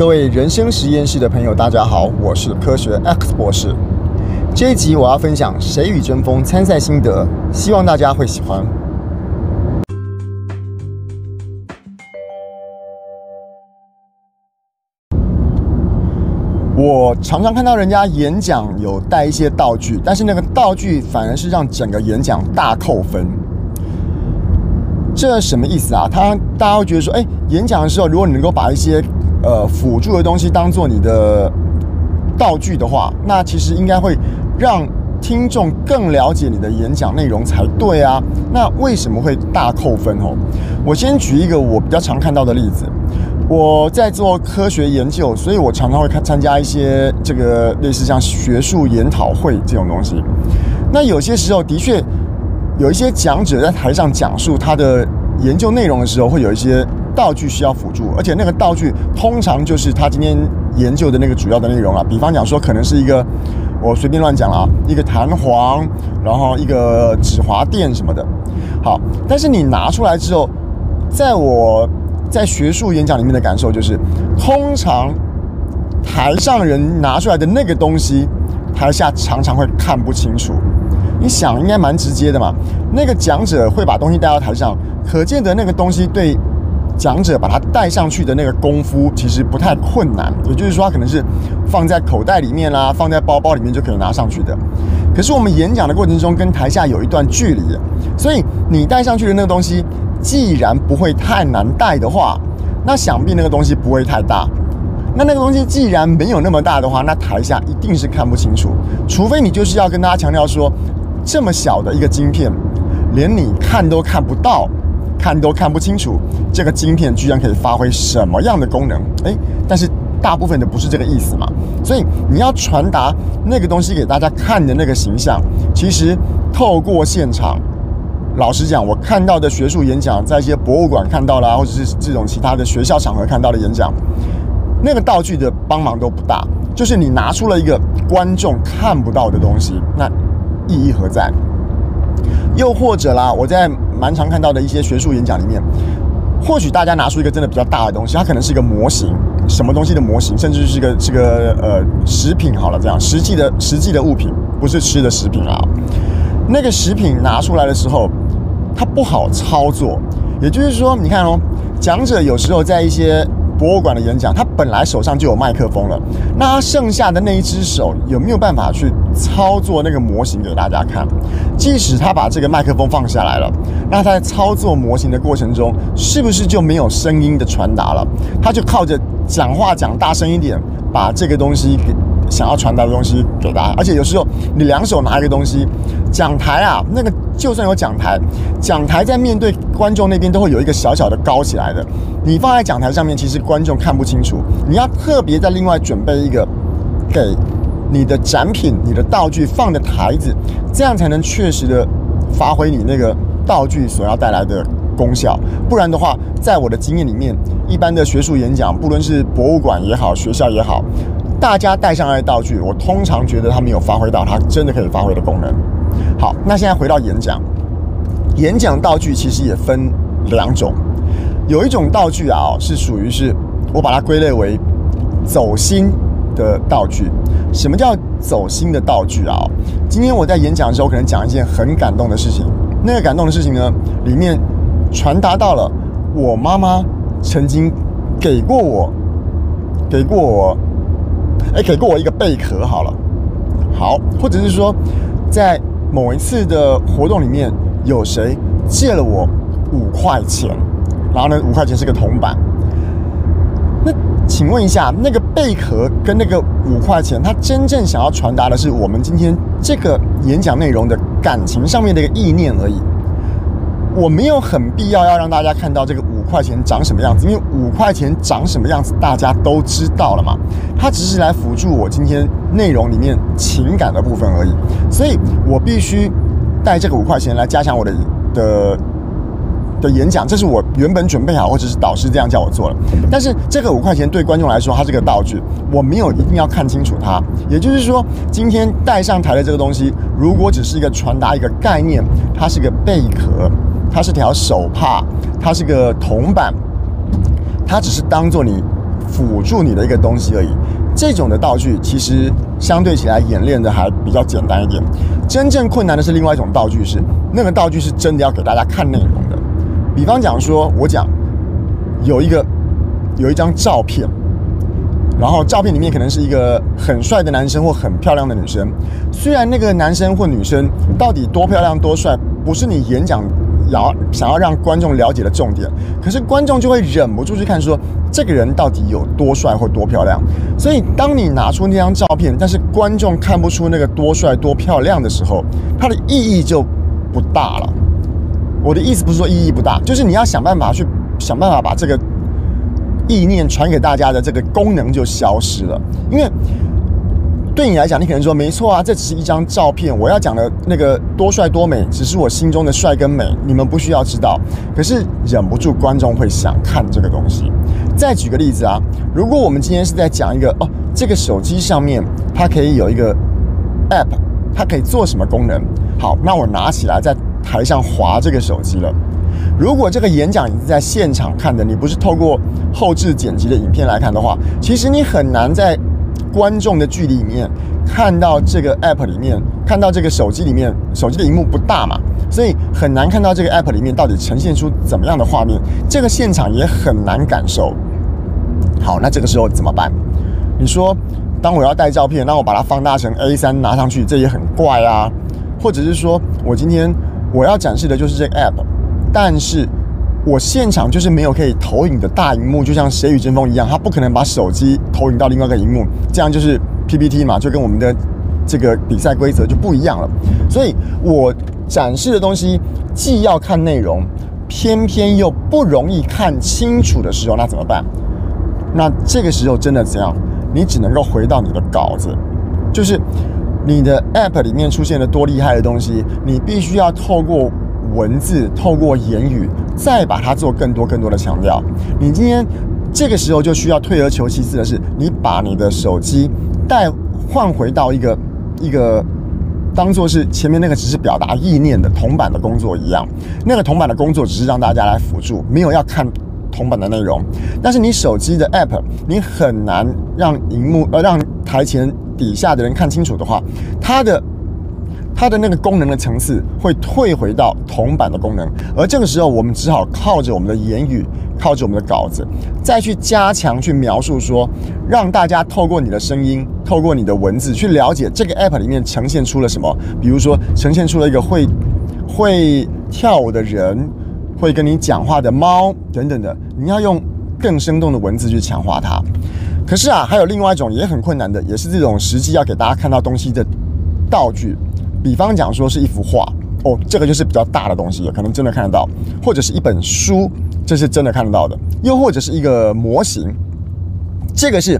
各位人生实验室的朋友，大家好，我是科学 X 博士。这一集我要分享《谁与争锋》参赛心得，希望大家会喜欢。我常常看到人家演讲有带一些道具，但是那个道具反而是让整个演讲大扣分。这什么意思啊？他大家会觉得说，哎，演讲的时候，如果你能够把一些呃辅助的东西当做你的道具的话，那其实应该会让听众更了解你的演讲内容才对啊。那为什么会大扣分哦？我先举一个我比较常看到的例子。我在做科学研究，所以我常常会看参加一些这个类似像学术研讨会这种东西。那有些时候的确有一些讲者在台上讲述他的研究内容的时候，会有一些道具需要辅助，而且那个道具通常就是他今天研究的那个主要的内容啊。比方讲说，可能是一个我随便乱讲了啊，一个弹簧，然后一个止滑垫什么的。好，但是你拿出来之后，在我。在学术演讲里面的感受就是，通常台上人拿出来的那个东西，台下常常会看不清楚。你想，应该蛮直接的嘛。那个讲者会把东西带到台上，可见得那个东西对讲者把它带上去的那个功夫其实不太困难。也就是说，它可能是放在口袋里面啦，放在包包里面就可以拿上去的。可是我们演讲的过程中，跟台下有一段距离，所以你带上去的那个东西。既然不会太难带的话，那想必那个东西不会太大。那那个东西既然没有那么大的话，那台下一定是看不清楚。除非你就是要跟大家强调说，这么小的一个晶片，连你看都看不到，看都看不清楚，这个晶片居然可以发挥什么样的功能？诶，但是大部分的不是这个意思嘛。所以你要传达那个东西给大家看的那个形象，其实透过现场。老实讲，我看到的学术演讲，在一些博物馆看到了，或者是这种其他的学校场合看到的演讲，那个道具的帮忙都不大。就是你拿出了一个观众看不到的东西，那意义何在？又或者啦，我在蛮常看到的一些学术演讲里面，或许大家拿出一个真的比较大的东西，它可能是一个模型，什么东西的模型，甚至是一个这个呃食品好了，这样实际的实际的物品，不是吃的食品啊。那个食品拿出来的时候。它不好操作，也就是说，你看哦，讲者有时候在一些博物馆的演讲，他本来手上就有麦克风了，那他剩下的那一只手有没有办法去操作那个模型给大家看？即使他把这个麦克风放下来了，那他在操作模型的过程中，是不是就没有声音的传达了？他就靠着讲话讲大声一点，把这个东西给。想要传达的东西给大家，而且有时候你两手拿一个东西，讲台啊，那个就算有讲台，讲台在面对观众那边都会有一个小小的高起来的，你放在讲台上面，其实观众看不清楚，你要特别再另外准备一个给你的展品、你的道具放的台子，这样才能确实的发挥你那个道具所要带来的功效。不然的话，在我的经验里面，一般的学术演讲，不论是博物馆也好，学校也好。大家带上来的道具，我通常觉得他没有发挥到它真的可以发挥的功能。好，那现在回到演讲，演讲道具其实也分两种，有一种道具啊，是属于是我把它归类为走心的道具。什么叫走心的道具啊？今天我在演讲的时候，可能讲一件很感动的事情。那个感动的事情呢，里面传达到了我妈妈曾经给过我，给过我。哎，给过我一个贝壳好了，好，或者是说，在某一次的活动里面，有谁借了我五块钱，然后呢，五块钱是个铜板。那请问一下，那个贝壳跟那个五块钱，它真正想要传达的是我们今天这个演讲内容的感情上面的一个意念而已。我没有很必要要让大家看到这个五块钱长什么样子，因为五块钱长什么样子大家都知道了嘛。它只是来辅助我今天内容里面情感的部分而已，所以我必须带这个五块钱来加强我的的的演讲。这是我原本准备好，或者是导师这样叫我做的。但是这个五块钱对观众来说，它是个道具，我没有一定要看清楚它。也就是说，今天带上台的这个东西，如果只是一个传达一个概念，它是个贝壳。它是条手帕，它是个铜板，它只是当做你辅助你的一个东西而已。这种的道具其实相对起来演练的还比较简单一点。真正困难的是另外一种道具是，那个道具是真的要给大家看内容。比方讲说，我讲有一个有一张照片，然后照片里面可能是一个很帅的男生或很漂亮的女生。虽然那个男生或女生到底多漂亮多帅，不是你演讲要想要让观众了解的重点，可是观众就会忍不住去看说，这个人到底有多帅或多漂亮。所以当你拿出那张照片，但是观众看不出那个多帅多漂亮的时候，它的意义就不大了。我的意思不是说意义不大，就是你要想办法去想办法把这个意念传给大家的这个功能就消失了，因为。对你来讲，你可能说没错啊，这只是一张照片。我要讲的那个多帅多美，只是我心中的帅跟美，你们不需要知道。可是忍不住，观众会想看这个东西。再举个例子啊，如果我们今天是在讲一个哦，这个手机上面它可以有一个 app，它可以做什么功能？好，那我拿起来在台上滑这个手机了。如果这个演讲你是在现场看的，你不是透过后置剪辑的影片来看的话，其实你很难在。观众的距离里面看到这个 app 里面，看到这个手机里面，手机的荧幕不大嘛，所以很难看到这个 app 里面到底呈现出怎么样的画面。这个现场也很难感受。好，那这个时候怎么办？你说，当我要带照片，让我把它放大成 A3 拿上去，这也很怪啊。或者是说我今天我要展示的就是这个 app，但是。我现场就是没有可以投影的大荧幕，就像《谁与争锋》一样，他不可能把手机投影到另外一个荧幕，这样就是 PPT 嘛，就跟我们的这个比赛规则就不一样了。所以我展示的东西既要看内容，偏偏又不容易看清楚的时候，那怎么办？那这个时候真的怎样？你只能够回到你的稿子，就是你的 App 里面出现了多厉害的东西，你必须要透过。文字透过言语，再把它做更多更多的强调。你今天这个时候就需要退而求其次的是，你把你的手机带换回到一个一个当做是前面那个只是表达意念的铜板的工作一样。那个铜板的工作只是让大家来辅助，没有要看铜板的内容。但是你手机的 App，你很难让荧幕呃让台前底下的人看清楚的话，它的。它的那个功能的层次会退回到铜板的功能，而这个时候我们只好靠着我们的言语，靠着我们的稿子，再去加强去描述说，让大家透过你的声音，透过你的文字去了解这个 app 里面呈现出了什么。比如说，呈现出了一个会会跳舞的人，会跟你讲话的猫等等的，你要用更生动的文字去强化它。可是啊，还有另外一种也很困难的，也是这种实际要给大家看到东西的道具。比方讲说是一幅画哦，这个就是比较大的东西，可能真的看得到；或者是一本书，这是真的看得到的；又或者是一个模型，这个是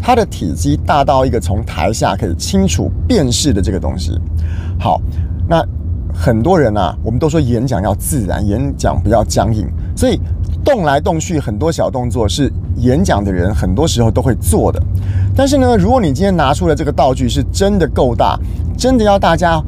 它的体积大到一个从台下可以清楚辨识的这个东西。好，那很多人啊，我们都说演讲要自然，演讲不要僵硬，所以动来动去很多小动作是演讲的人很多时候都会做的。但是呢，如果你今天拿出了这个道具是真的够大，真的要大家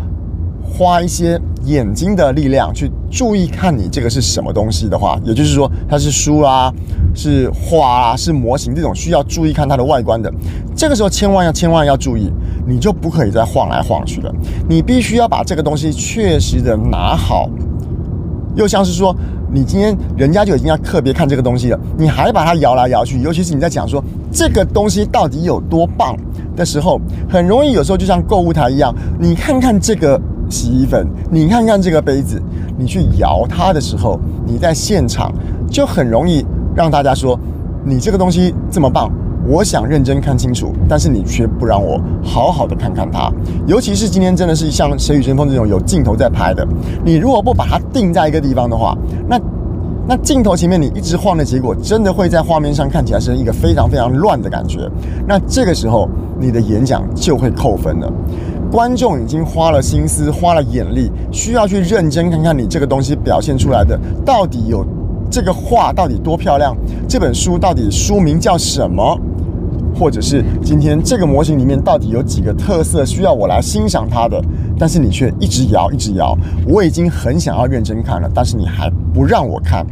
花一些眼睛的力量去注意看你这个是什么东西的话，也就是说它是书啊，是画啊，是模型这种需要注意看它的外观的，这个时候千万要千万要注意，你就不可以再晃来晃去了，你必须要把这个东西确实的拿好，又像是说。你今天人家就已经要特别看这个东西了，你还把它摇来摇去，尤其是你在讲说这个东西到底有多棒的时候，很容易有时候就像购物台一样，你看看这个洗衣粉，你看看这个杯子，你去摇它的时候，你在现场就很容易让大家说你这个东西这么棒。我想认真看清楚，但是你却不让我好好的看看它。尤其是今天真的是像《谁与争锋》这种有镜头在拍的，你如果不把它定在一个地方的话，那那镜头前面你一直晃的结果，真的会在画面上看起来是一个非常非常乱的感觉。那这个时候你的演讲就会扣分了。观众已经花了心思、花了眼力，需要去认真看看你这个东西表现出来的到底有这个画到底多漂亮，这本书到底书名叫什么？或者是今天这个模型里面到底有几个特色需要我来欣赏它的，但是你却一直摇一直摇，我已经很想要认真看了，但是你还不让我看，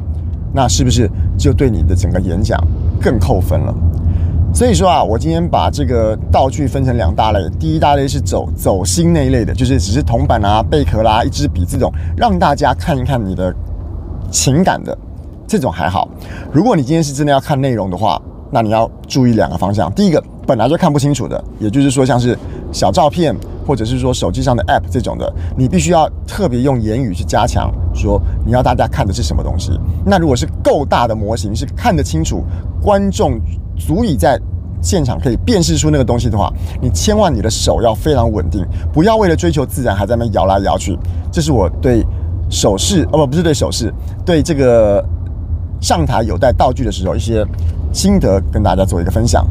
那是不是就对你的整个演讲更扣分了？所以说啊，我今天把这个道具分成两大类，第一大类是走走心那一类的，就是只是铜板啊、贝壳啦、一支笔这种，让大家看一看你的情感的这种还好。如果你今天是真的要看内容的话，那你要注意两个方向。第一个，本来就看不清楚的，也就是说像是小照片或者是说手机上的 App 这种的，你必须要特别用言语去加强，说你要大家看的是什么东西。那如果是够大的模型，是看得清楚，观众。足以在现场可以辨识出那个东西的话，你千万你的手要非常稳定，不要为了追求自然还在那摇来摇去。这是我对手势哦不不是对手势，对这个上台有带道具的时候一些心得，跟大家做一个分享。